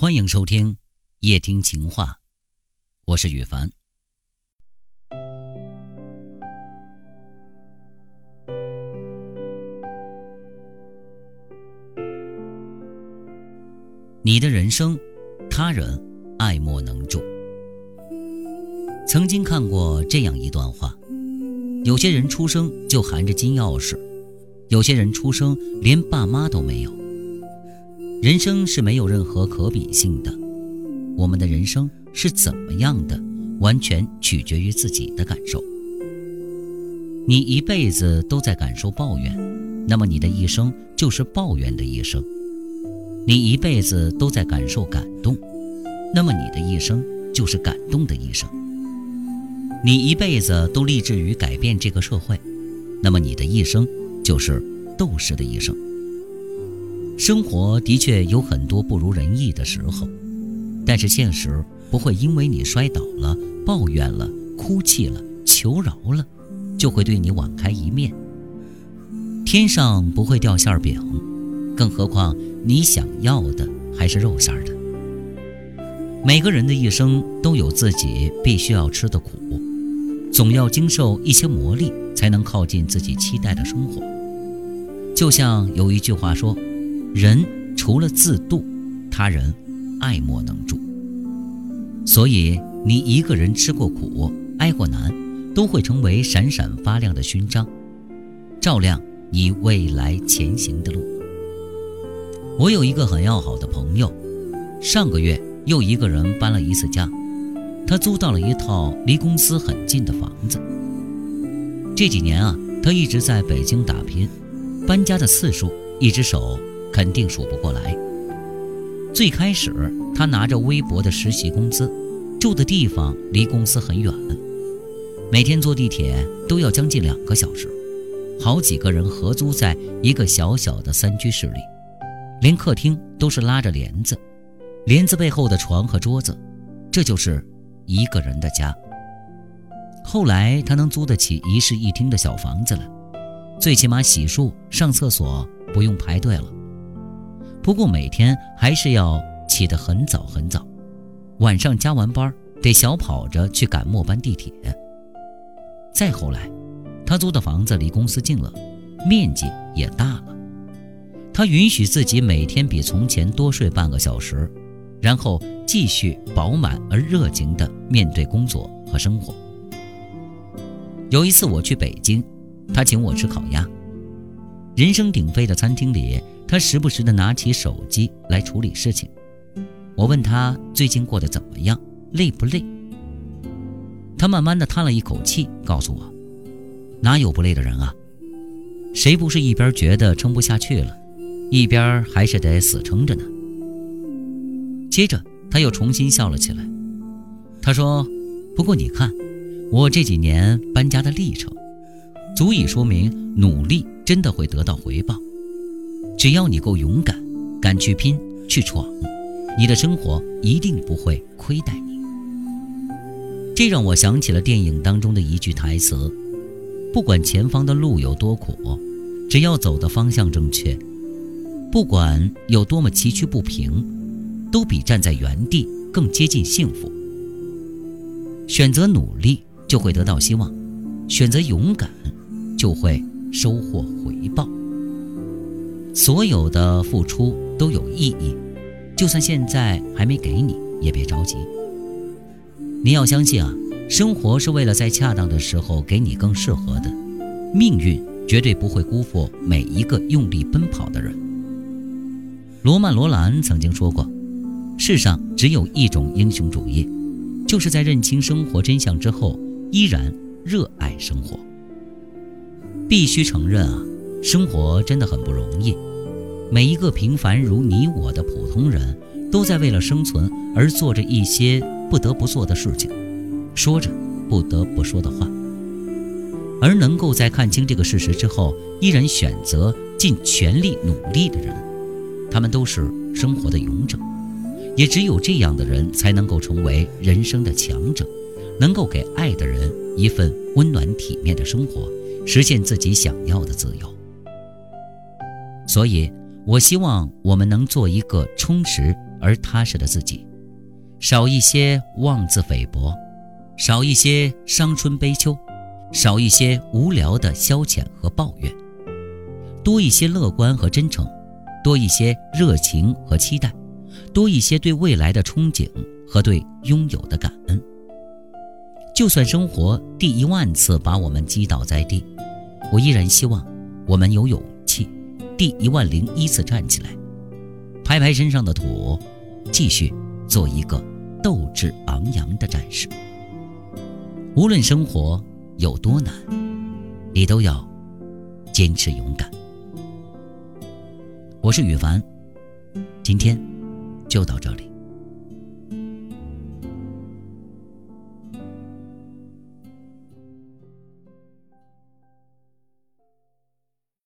欢迎收听夜听情话，我是雨凡。你的人生，他人爱莫能助。曾经看过这样一段话：有些人出生就含着金钥匙，有些人出生连爸妈都没有。人生是没有任何可比性的，我们的人生是怎么样的，完全取决于自己的感受。你一辈子都在感受抱怨，那么你的一生就是抱怨的一生。你一辈子都在感受感动，那么你的一生就是感动的一生。你一辈子都立志于改变这个社会，那么你的一生就是斗士的一生。生活的确有很多不如人意的时候，但是现实不会因为你摔倒了、抱怨了、哭泣了、求饶了，就会对你网开一面。天上不会掉馅饼，更何况。你想要的还是肉馅的。每个人的一生都有自己必须要吃的苦，总要经受一些磨砺，才能靠近自己期待的生活。就像有一句话说：“人除了自渡，他人爱莫能助。”所以，你一个人吃过苦、挨过难，都会成为闪闪发亮的勋章，照亮你未来前行的路。我有一个很要好的朋友，上个月又一个人搬了一次家，他租到了一套离公司很近的房子。这几年啊，他一直在北京打拼，搬家的次数一只手肯定数不过来。最开始他拿着微薄的实习工资，住的地方离公司很远，每天坐地铁都要将近两个小时，好几个人合租在一个小小的三居室里。连客厅都是拉着帘子，帘子背后的床和桌子，这就是一个人的家。后来他能租得起一室一厅的小房子了，最起码洗漱、上厕所不用排队了。不过每天还是要起得很早很早，晚上加完班得小跑着去赶末班地铁。再后来，他租的房子离公司近了，面积也大了。他允许自己每天比从前多睡半个小时，然后继续饱满而热情地面对工作和生活。有一次我去北京，他请我吃烤鸭。人声鼎沸的餐厅里，他时不时地拿起手机来处理事情。我问他最近过得怎么样，累不累？他慢慢的叹了一口气，告诉我：“哪有不累的人啊？谁不是一边觉得撑不下去了？”一边还是得死撑着呢。接着他又重新笑了起来，他说：“不过你看，我这几年搬家的历程，足以说明努力真的会得到回报。只要你够勇敢，敢去拼去闯，你的生活一定不会亏待你。”这让我想起了电影当中的一句台词：“不管前方的路有多苦，只要走的方向正确。”不管有多么崎岖不平，都比站在原地更接近幸福。选择努力，就会得到希望；选择勇敢，就会收获回报。所有的付出都有意义，就算现在还没给你，也别着急。你要相信啊，生活是为了在恰当的时候给你更适合的。命运绝对不会辜负每一个用力奔跑的人。罗曼·罗兰曾经说过：“世上只有一种英雄主义，就是在认清生活真相之后，依然热爱生活。”必须承认啊，生活真的很不容易。每一个平凡如你我的普通人，都在为了生存而做着一些不得不做的事情，说着不得不说的话。而能够在看清这个事实之后，依然选择尽全力努力的人。他们都是生活的勇者，也只有这样的人才能够成为人生的强者，能够给爱的人一份温暖体面的生活，实现自己想要的自由。所以，我希望我们能做一个充实而踏实的自己，少一些妄自菲薄，少一些伤春悲秋，少一些无聊的消遣和抱怨，多一些乐观和真诚，多一些热情和期待，多一些对未来的憧憬和对拥有的感恩。就算生活第一万次把我们击倒在地，我依然希望我们有勇第一万零一次站起来，拍拍身上的土，继续做一个斗志昂扬的战士。无论生活有多难，你都要坚持勇敢。我是羽凡，今天就到这里。